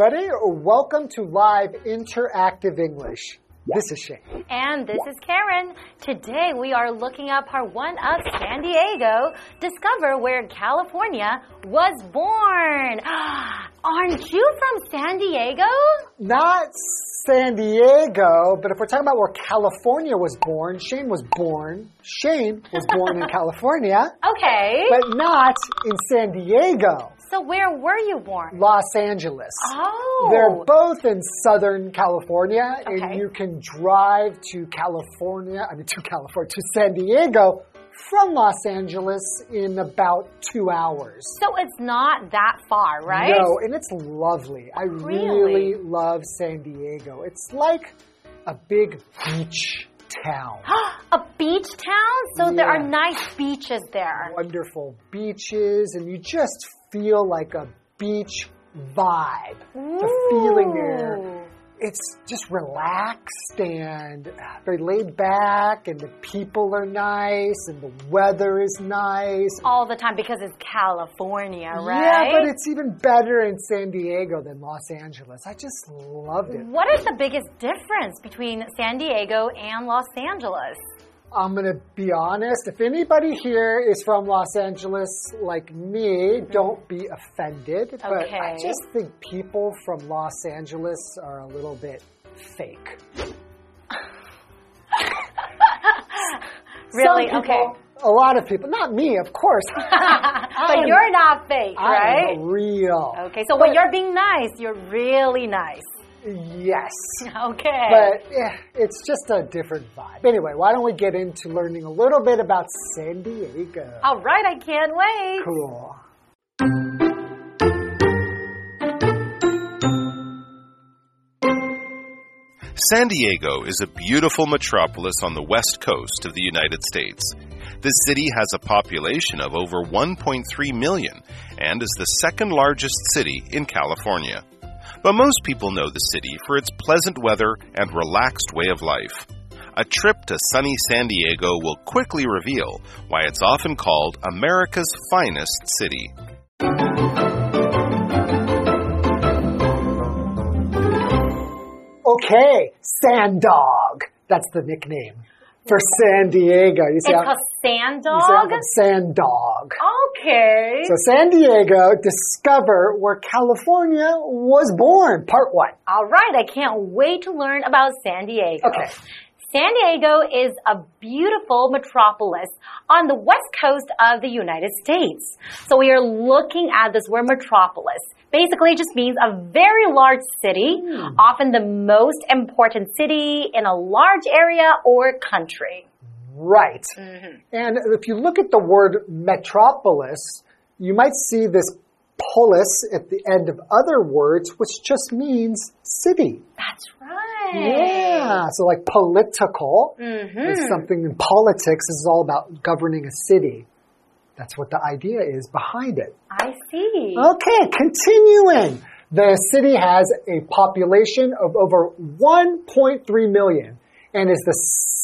everybody. Welcome to Live Interactive English. This is Shane. And this is Karen. Today we are looking up part one of San Diego. Discover where California was born. Aren't you from San Diego? Not San Diego, but if we're talking about where California was born, Shane was born. Shane was born in California, Okay. but not in San Diego, so where were you born? Los Angeles. Oh. They're both in Southern California, Okay. and you can drive to California, I mean, to California, to San Diego from Los Angeles in about two hours. so it's not that far, right? No, and it's lovely. I really? Really? love San Diego. It's like a big beach town. A beach town? So there are nice beaches there. Wonderful beaches, and you just feel like a beach vibe. The feeling there. It's just relaxed and very laid back, and the people are nice, and the weather is nice. All the time because it's California, right? Yeah, but it's even better in San Diego than Los Angeles. I just loved it. What is the biggest difference between San Diego and Los Angeles? I'm going to be honest. If anybody here is from Los Angeles like me, mm-hmm. don't be offended. Okay. But I just think people from Los Angeles are a little bit fake. Really? People, okay. A lot of people, not me, of course. but you're not fake, right? I'm real. Okay, so when you're being nice, you're really nice. Yes. Okay. But yeah, it's just a different vibe. Anyway, why don't we get into learning a little bit about San Diego? All right, I can't wait. Cool. San Diego is a beautiful metropolis on the west coast of the United States. The city has a population of over 1.3 million and is the second largest city in California. But most people know the city for its pleasant weather and relaxed way of life. A trip to sunny San Diego will quickly reveal why it's often called America's finest city. Okay, Sand Dog. That's the nickname for San Diego. You It's see, how- called Sand Dog? Sand Dog. Okay. So San Diego, discover where California was born. Part one. All right, I can't wait to learn about San Diego. Okay. San Diego is a beautiful metropolis on the west coast of the United States. So we are looking at this word metropolis. Basically, it just means a very large city, hmm. often the most important city in a large area or country. Right. Mm-hmm. And if you look at the word metropolis, you might see this polis at the end of other words, which just means city. That's right. Yeah. So like political is something in politics. This is all about governing a city. That's what the idea is behind it. I see. Okay, continuing. The city has a population of over 1.3 million and is the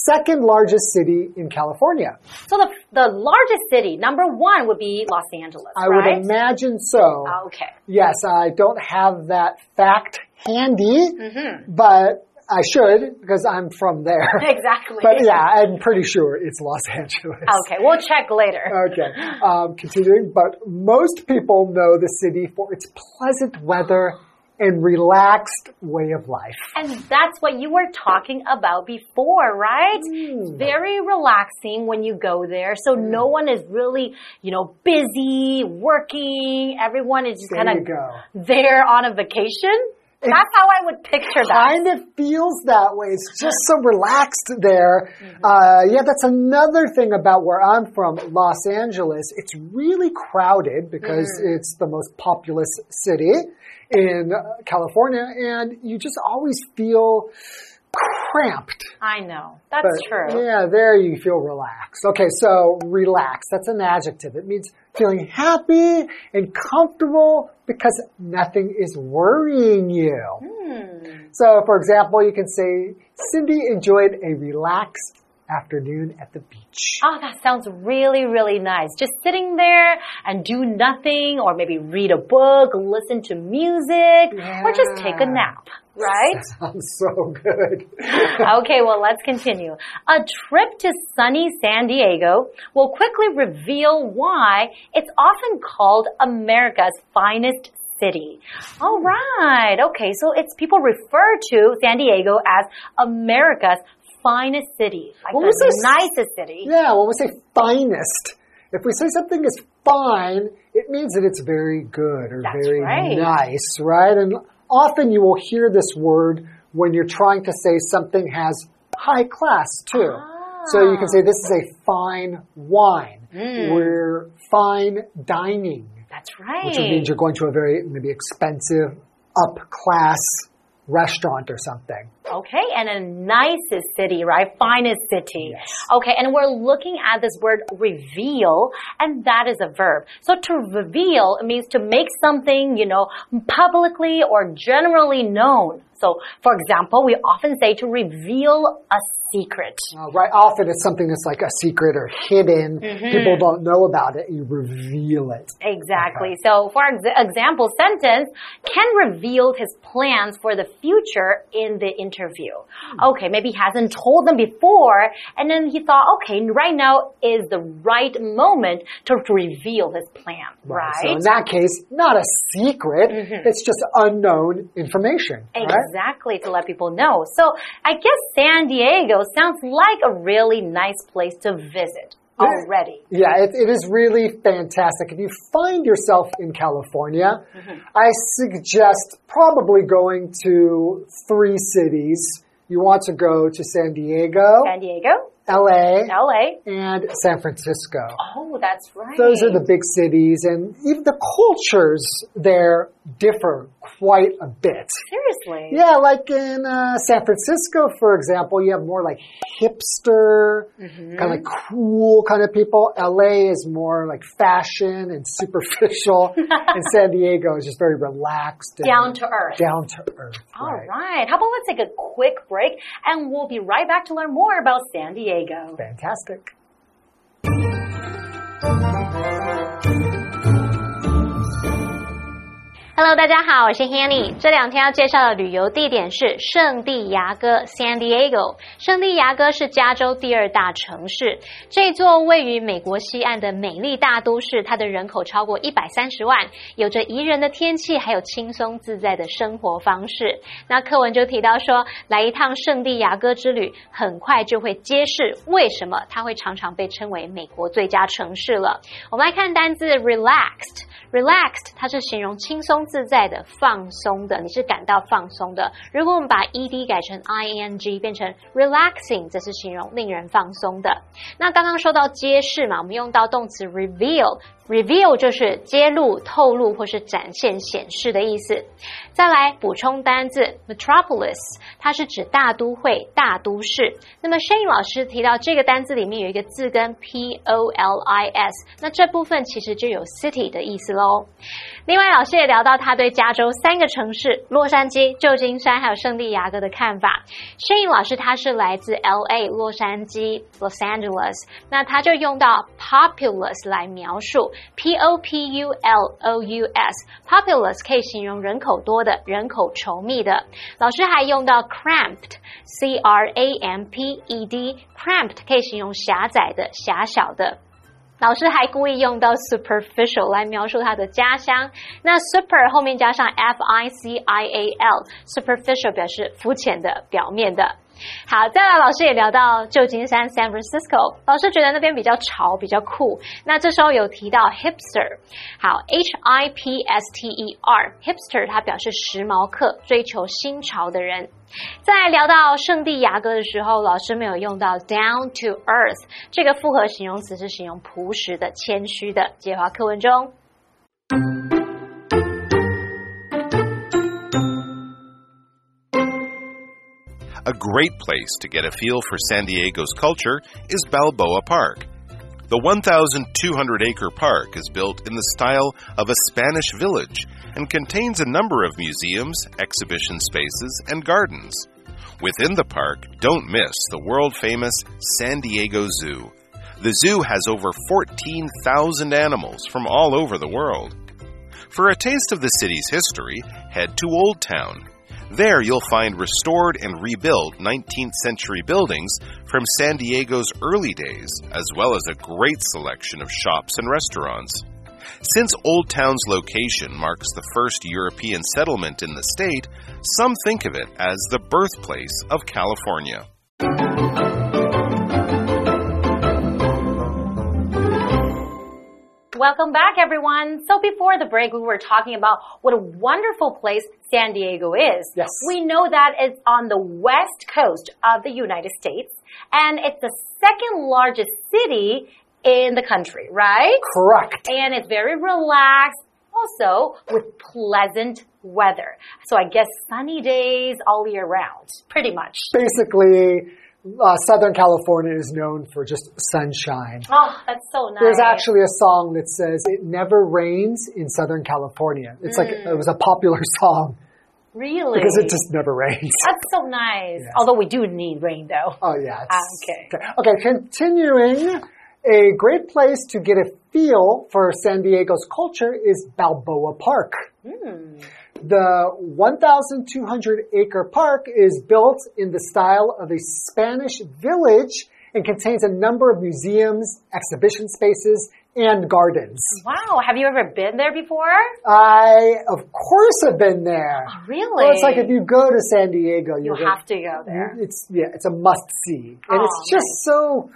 second largest city in California. So the, the largest city, number one, would be Los Angeles, I right? would imagine so. Okay. Yes, I don't have that fact handy, Mm-hmm. but I should because I'm from there. Exactly. But yeah, I'm pretty sure it's Los Angeles. Okay, we'll check later. Okay. Um, continuing, but most people know the city for its pleasant weather and relaxed way of life. And that's what you were talking about before, right? Hmm. Very relaxing when you go there. So no one is really, you know, busy, working. Everyone is just kind of there on a vacation. That's how I would picture that. Kind of feels that way. It's just so relaxed there. Mm-hmm. Uh, yeah, that's another thing about where I'm from, Los Angeles. It's really crowded because Mm. it's the most populous city in uh, California, and you just always feel cramped. I know. That's But, true. Yeah, there you feel relaxed. Okay, so relax. That's an adjective. It means feeling happy and comfortable because nothing is worrying you. Hmm. So, for example, you can say, Cindy enjoyed a relaxed afternoon at the beach. Oh, that sounds really, really nice. Just sitting there and do nothing, or maybe read a book, listen to music, yeah. or just take a nap. Right? Sounds so good. okay, well, let's continue. A trip to sunny San Diego will quickly reveal why it's often called America's finest city. All right. Okay. So it's people refer to San Diego as America's finest city, like When the we say- nicest city. Yeah, when we say finest, if we say something is fine, it means that it's very good or That's very right. nice, right? And often you will hear this word when you're trying to say something has high class too. So you can say this is a fine wine. Mm. We're fine dining, That's right. which means you're going to a very maybe expensive, up class restaurant or something. Okay, and a nicest city, right? Finest city. Yes. Okay, and we're looking at this word reveal, and that is a verb. So to reveal it means to make something, you know, publicly or generally known. So, for example, we often say to reveal a secret. Uh, right, often it's something that's like a secret or hidden. Mm-hmm. People don't know about it. You reveal it. Exactly. So, for ex example, sentence, Ken revealed his plans for the future in the interview. Okay, maybe he hasn't told them before, and then he thought, okay, right now is the right moment to reveal his plan, right? So in that case, not a secret. Mm-hmm. It's just unknown information. Right? Exactly, to let people know. So, I guess San Diego sounds like a really nice place to visit already. Yeah, it, it is really fantastic. If you find yourself in California, Mm-hmm. I suggest probably going to three cities. You want to go to San Diego, San Diego, LA, LA. and San Francisco. Oh, that's right. Those are the big cities, and even the cultures there differ quite a bit. Seriously. Yeah, like in uh, San Francisco, for example, you have more like hipster, Mm-hmm. kind of cool kind of people. LA is more like fashion and superficial, and San Diego is just very relaxed, and Down to earth. Down to earth. All right. right. How about let's take a quick break and we'll be right back to learn more about San Diego. Fantastic. Hello，大家好，我是 Hanny。这两天要介绍的旅游地点是圣地亚哥 （San Diego）。圣地亚哥是加州第二大城市，这座位于美国西岸的美丽大都市，它的人口超过一百三十万，有着宜人的天气，还有轻松自在的生活方式。那课文就提到说，来一趟圣地亚哥之旅，很快就会揭示为什么它会常常被称为美国最佳城市了。我们来看单字 relaxed。Relaxed，它是形容轻松自在的、放松的，你是感到放松的。如果我们把 ed 改成 ing，变成 relaxing，则是形容令人放松的。那刚刚说到揭示嘛，我们用到动词 reveal。Reveal 就是揭露、透露或是展现、显示的意思。再来补充单字 metropolis，它是指大都会、大都市。那么 Shane 老师提到这个单字里面有一个字根 p o l i s，那这部分其实就有 city 的意思喽。另外，老师也聊到他对加州三个城市洛杉矶、旧金山还有圣地亚哥的看法。Shane 老师他是来自 L A 洛杉矶 Los Angeles，那他就用到 populous 来描述 P O P U L O U S，populous 可以形容人口多的、人口稠密的。老师还用到 cramped C R A M P E D，cramped 可以形容狭窄的、狭小的。老师还故意用到 superficial 来描述他的家乡。那 super 后面加上 f i c i a l，superficial 表示肤浅的、表面的。好，再来，老师也聊到旧金山 San Francisco，老师觉得那边比较潮，比较酷。那这时候有提到 hipster，好，H I P S T E R，hipster 它表示时髦客，追求新潮的人。在聊到圣地亚哥的时候，老师没有用到 down to earth 这个复合形容词，是形容朴实的、谦虚的。接话课文中。A great place to get a feel for San Diego's culture is Balboa Park. The 1,200 acre park is built in the style of a Spanish village and contains a number of museums, exhibition spaces, and gardens. Within the park, don't miss the world famous San Diego Zoo. The zoo has over 14,000 animals from all over the world. For a taste of the city's history, head to Old Town. There you'll find restored and rebuilt 19th century buildings from San Diego's early days, as well as a great selection of shops and restaurants. Since Old Town's location marks the first European settlement in the state, some think of it as the birthplace of California. Welcome back, everyone. So before the break, we were talking about what a wonderful place San Diego is. Yes. We know that it's on the west coast of the United States, and it's the second largest city in the country, right? Correct. And it's very relaxed, also with pleasant weather. So I guess sunny days all year round, pretty much. Basically, uh, Southern California is known for just sunshine. Oh, that's so nice. There's actually a song that says it never rains in Southern California. It's like it was a popular song really because it just never rains. That's so nice. Although we do need rain, though. Oh yeah. Ah, okay. okay. Okay. Continuing, a great place to get a feel for San Diego's culture is Balboa Park. Hmm. The 1,200 acre park is built in the style of a Spanish village and contains a number of museums, exhibition spaces, and gardens. Wow, have you ever been there before? I, of course, have been there. Really? Well, it's like if you go to San Diego, you have to go there. It's yeah, it's a must see, and Oh, it's just so.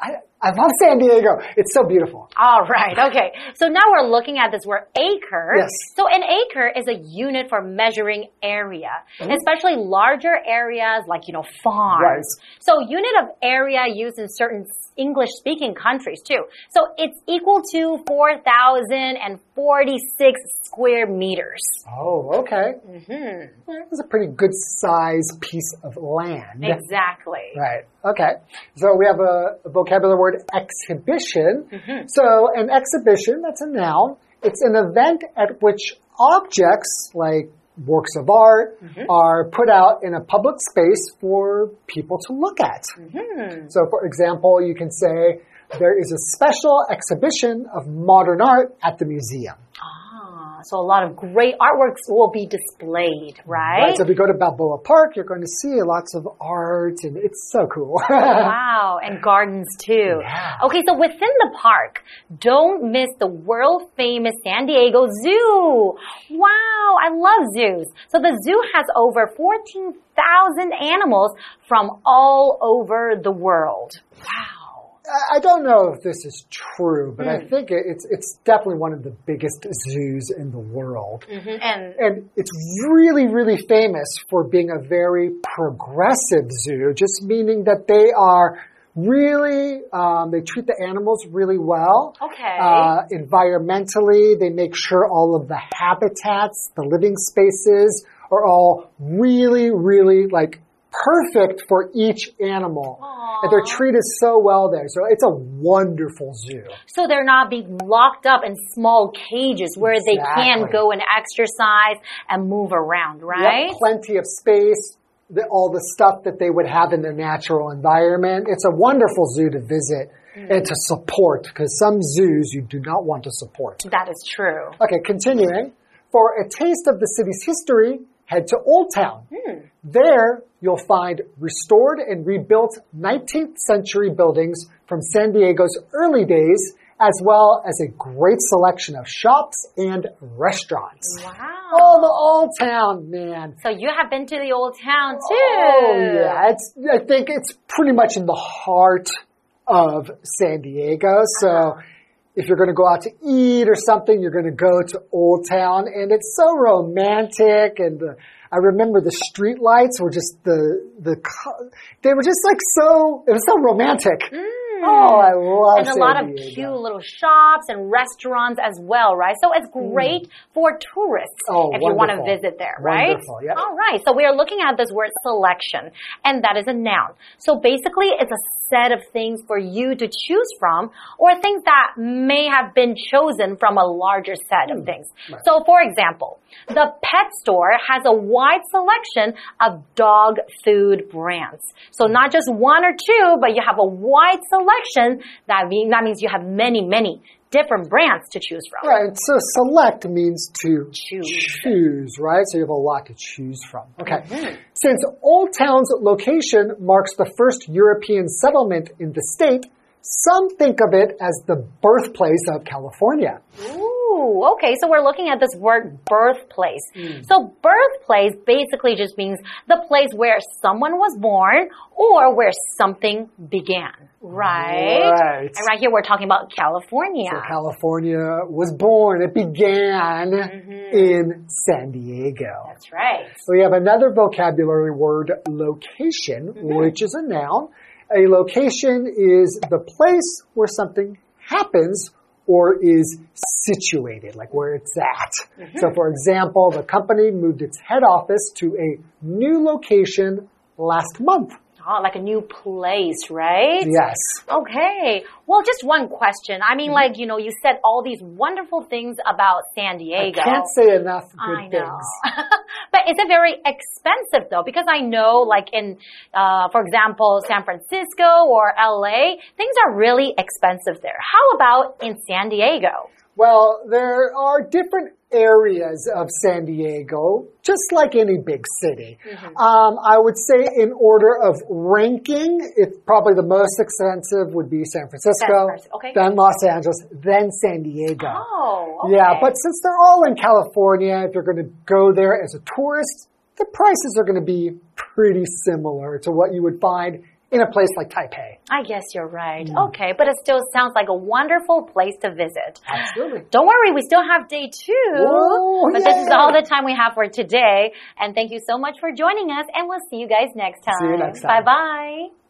I I love San Diego. It's so beautiful. All right, okay. So now we're looking at this word acre. Yes. So an acre is a unit for measuring area, Mm-hmm. especially larger areas like, you know, farms. Right. So unit of area used in certain English speaking countries too. So it's equal to 4,046 square meters. Oh, okay. Hmm. It's a pretty good size piece of land. Exactly. Right. Okay. So we have a, a vocabulary word exhibition. Mm-hmm. So an exhibition, that's a noun. It's an event at which objects like works of art Mm-hmm. are put out in a public space for people to look at. Mm-hmm. So for example, you can say there is a special exhibition of modern art at the museum. So a lot of great artworks will be displayed, right? So if you go to Balboa Park, you're going to see lots of art and it's so cool. Wow, and gardens too. Yeah. Okay, so within the park, don't miss the world famous San Diego Zoo. Wow, I love zoos. So the zoo has over 14,000 animals from all over the world. Wow. I- I don't know if this is true, but Hmm. I think it- it's it's definitely one of the biggest zoos in the world. And And it's really, really famous for being a very progressive zoo, just meaning that they are really, um, they treat the animals really well. Okay. Uh, environmentally, they make sure all of the habitats, the living spaces are all really, really like perfect for each animal. And they're treated so well there. So it's a wonderful zoo. so they're not being locked up in small cages where they can Exactly. go and exercise and move around, right? Yep, plenty of space, the, all the stuff that they would have in their natural environment. It's a wonderful zoo to visit mm. and to support because some zoos you do not want to support. That is true. Okay, continuing. For a taste of the city's history, head to Old Town. Hmm. There, you'll find restored and rebuilt 19th century buildings from San Diego's early days, as well as a great selection of shops and restaurants. Wow. Oh, the Old Town, man. So you have been to the old town too. Oh, yeah. It's, I think it's pretty much in the heart of San Diego. So uh-huh. If you're going to go out to eat or something, you're going to go to Old Town and it's so romantic and the, I remember the street lights were just the, the, they were just like so, it was so romantic. Mm. Oh, I love and a San lot of Diego. cute little shops and restaurants as well, right? So it's great for tourists Mm. Oh, if you want to visit there, right? Wonderful, yep. All right. So we are looking at this word selection, and that is a noun. So basically, it's a set of things for you to choose from, or things that may have been chosen from a larger set of things. Right. So, for example, the pet store has a wide selection of dog food brands. So not just one or two, but you have a wide selection. That mean that means you have many, many different brands to choose from. Right. So select means to Choose. choose, right? So you have a lot to choose from. Okay. Mm-hmm. Since Old Town's location marks the first European settlement in the state, some think of it as the birthplace of California. Ooh, okay. So we're looking at this word birthplace. So birthplace basically just means the place where someone was born or where something began. Right? Right. And right here we're talking about California. So California was born, it began Mm-hmm. in San Diego. That's right. So we have another vocabulary word, location, Mm-hmm. which is a noun. A location is the place where something happens or is situated, like where it's at. Mm-hmm. So, for example, the company moved its head office to a new location last month. Oh, like a new place, right? Yes. Okay. Well, just one question. I mean, like, you know, you said all these wonderful things about San Diego. I can't say enough good I know. things. but is it very expensive though? Because I know, like in, uh, for example, San Francisco or LA, things are really expensive there. How about in San Diego? Well, there are different areas of San Diego, just like any big city. Mm-hmm. Um, I would say, in order of ranking, it's probably the most expensive would be San Francisco, Francisco, okay. then Los Angeles, then San Diego. Oh, okay. Yeah, but since they're all in California, if you're going to go there as a tourist, the prices are going to be pretty similar to what you would find in a place like Taipei. I guess you're right. Mm. Okay, but it still sounds like a wonderful place to visit. Absolutely. Don't worry, we still have day two. Oh, but this is all the time we have for today. And thank you so much for joining us, and we'll see you guys next time. See you next time. Bye bye.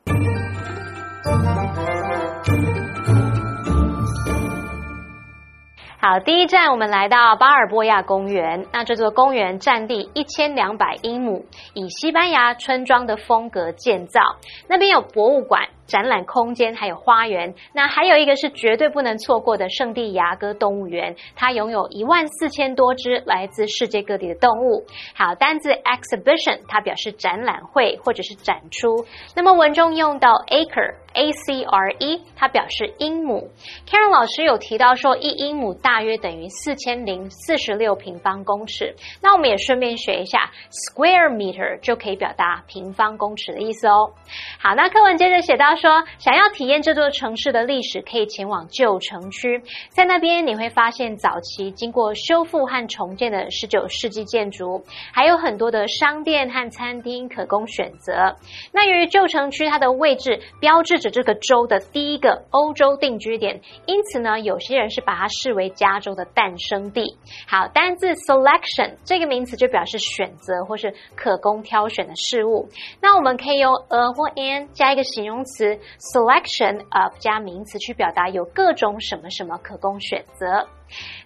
好，第一站我们来到巴尔波亚公园。那这座公园占地一千两百英亩，以西班牙村庄的风格建造。那边有博物馆、展览空间，还有花园。那还有一个是绝对不能错过的圣地亚哥动物园，它拥有一万四千多只来自世界各地的动物。好，单字 exhibition 它表示展览会或者是展出。那么文中用到 acre。A C R E，它表示英亩。Karen 老师有提到说，一英亩大约等于四千零四十六平方公尺。那我们也顺便学一下，square meter 就可以表达平方公尺的意思哦。好，那课文接着写到，说想要体验这座城市的历史，可以前往旧城区，在那边你会发现早期经过修复和重建的十九世纪建筑，还有很多的商店和餐厅可供选择。那由于旧城区它的位置标志着这个州的第一个欧洲定居点，因此呢，有些人是把它视为加州的诞生地。好，单字 selection 这个名词就表示选择或是可供挑选的事物。那我们可以用 a 或 n 加一个形容词 selection of 加名词去表达有各种什么什么可供选择。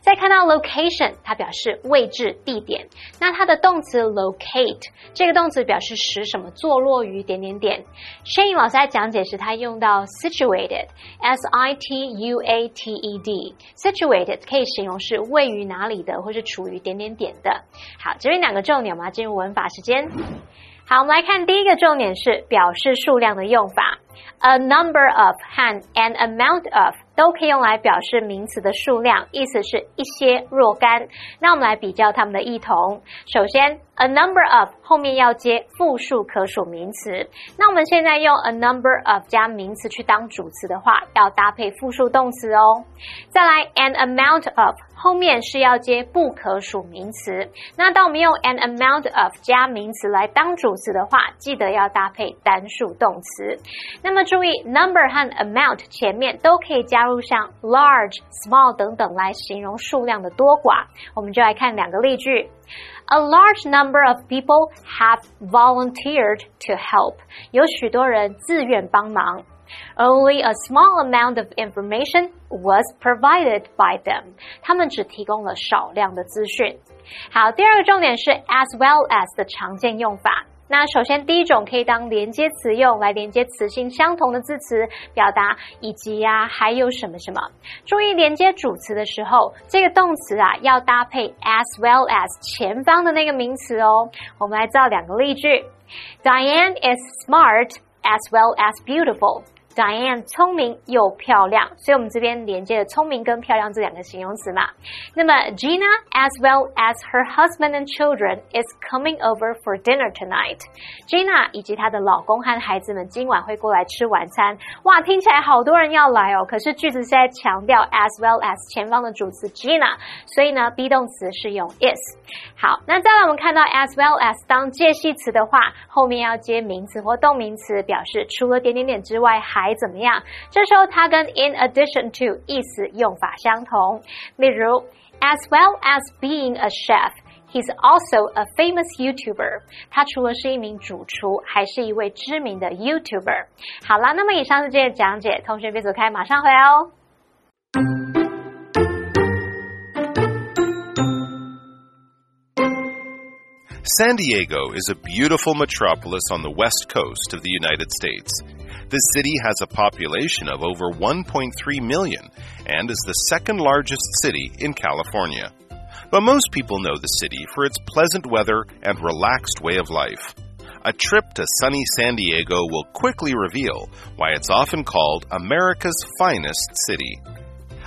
再看到 location，它表示位置、地点。那它的动词 locate 这个动词表示使什么坐落于点点点。Shane 老师在讲解时，他用到 situated，s i t u a t e d，situated 可以形容是位于哪里的，或是处于点点点的。好，这边两个重点，我们要进入文法时间。好，我们来看第一个重点是表示数量的用法。A number of 和 an amount of 都可以用来表示名词的数量，意思是一些若干。那我们来比较它们的异同。首先，a number of 后面要接复数可数名词。那我们现在用 a number of 加名词去当主词的话，要搭配复数动词哦。再来，an amount of 后面是要接不可数名词。那当我们用 an amount of 加名词来当主词的话，记得要搭配单数动词。那么注意，number 和 amount 前面都可以加入像 large、small 等等来形容数量的多寡。我们就来看两个例句。A large number of people have volunteered to help。有许多人自愿帮忙。Only a small amount of information was provided by them. 他们只提供了少量的资讯。好，第二个重点是 as well as 的常见用法。那首先第一种可以当连接词用来连接词性相同的字词，表达以及呀，还有什么什么。注意连接主词的时候，这个动词啊要搭配 as well as 前方的那个名词哦。我们来造两个例句：Diane is smart as well as beautiful。Diane 聪明又漂亮，所以我们这边连接了聪明跟漂亮这两个形容词嘛。那么 Gina as well as her husband and children is coming over for dinner tonight. Gina 以及她的老公和孩子们今晚会过来吃晚餐。哇，听起来好多人要来哦。可是句子是在强调 as well as 前方的主词 Gina，所以呢 be 动词是用 is。好，那再来我们看到 as well as 当介系词的话，后面要接名词或动名词，表示除了点点点之外还怎么样？这时候它跟 in addition to 意思用法相同。例如，as well as being a chef。He's also a famous YouTuber。他除了是一名主厨，还是一位知名的 YouTuber。好了，那么以上是这些讲解，同学别走开，马上回来哦。San Diego is a beautiful metropolis on the west coast of the United States. The city has a population of over 1.3 million and is the second largest city in California. But most people know the city for its pleasant weather and relaxed way of life. A trip to sunny San Diego will quickly reveal why it's often called America's finest city.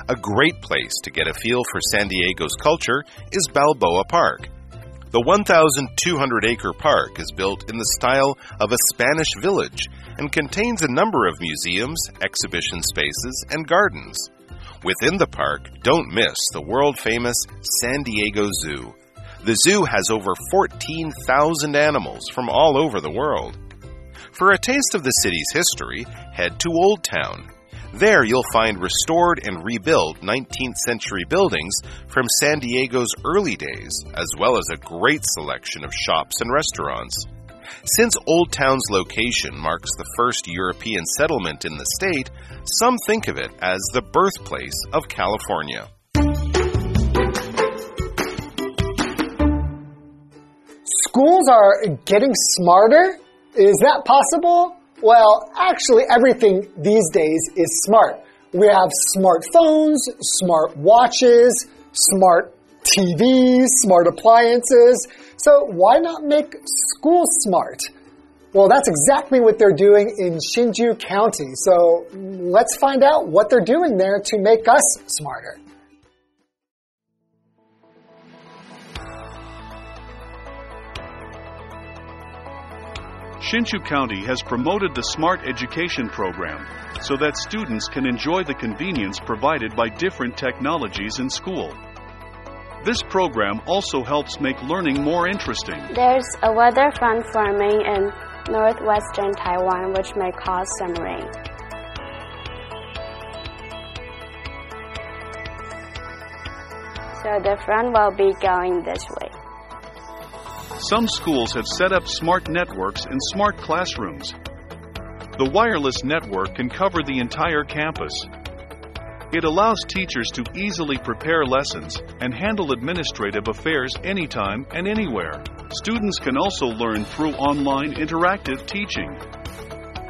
A great place to get a feel for San Diego's culture is Balboa Park. The 1,200 acre park is built in the style of a Spanish village and contains a number of museums, exhibition spaces, and gardens. Within the park, don't miss the world famous San Diego Zoo. The zoo has over 14,000 animals from all over the world. For a taste of the city's history, head to Old Town. There you'll find restored and rebuilt 19th century buildings from San Diego's early days, as well as a great selection of shops and restaurants. Since Old Town's location marks the first European settlement in the state, some think of it as the birthplace of California. Schools are getting smarter? Is that possible? Well, actually, everything these days is smart. We have smartphones, smart watches, smart TVs, smart appliances. So why not make school smart? Well, that's exactly what they're doing in Hsinchu County. So let's find out what they're doing there to make us smarter. Hsinchu County has promoted the Smart Education Program so that students can enjoy the convenience provided by different technologies in school. This program also helps make learning more interesting. There's a weather front forming in northwestern Taiwan which may cause some rain. So the front will be going this way. Some schools have set up smart networks in smart classrooms. The wireless network can cover the entire campus. It allows teachers to easily prepare lessons and handle administrative affairs anytime and anywhere. Students can also learn through online interactive teaching.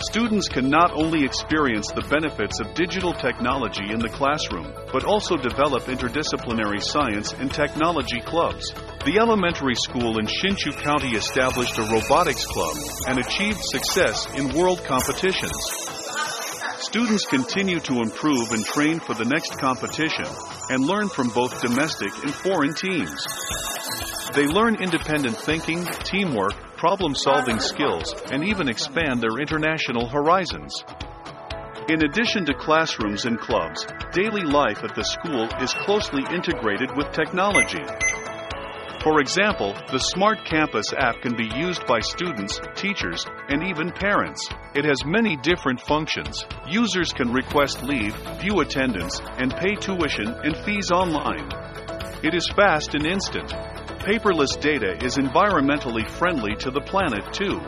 Students can not only experience the benefits of digital technology in the classroom, but also develop interdisciplinary science and technology clubs. The elementary school in Hsinchu County established a robotics club and achieved success in world competitions. Students continue to improve and train for the next competition and learn from both domestic and foreign teams. They learn independent thinking, teamwork, problem solving skills, and even expand their international horizons. In addition to classrooms and clubs, daily life at the school is closely integrated with technology. For example, the Smart Campus app can be used by students, teachers, and even parents. It has many different functions. Users can request leave, view attendance, and pay tuition and fees online. It is fast and instant. Paperless data is environmentally friendly to the planet, too.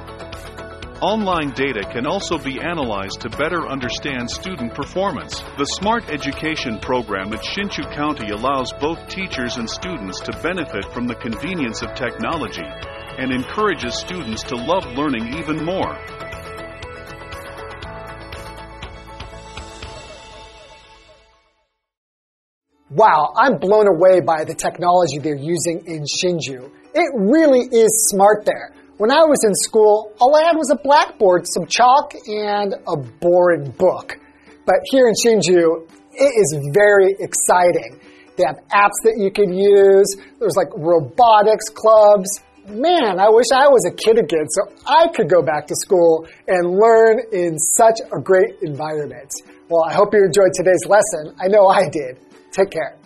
Online data can also be analyzed to better understand student performance. The Smart Education program at Hsinchu County allows both teachers and students to benefit from the convenience of technology and encourages students to love learning even more. Wow, I'm blown away by the technology they're using in Hsinchu. It really is smart there. When I was in school, all I had was a blackboard, some chalk, and a boring book. But here in Hsinchu, it is very exciting. They have apps that you can use. There's like robotics clubs. Man, I wish I was a kid again so I could go back to school and learn in such a great environment. Well, I hope you enjoyed today's lesson. I know I did. Take care.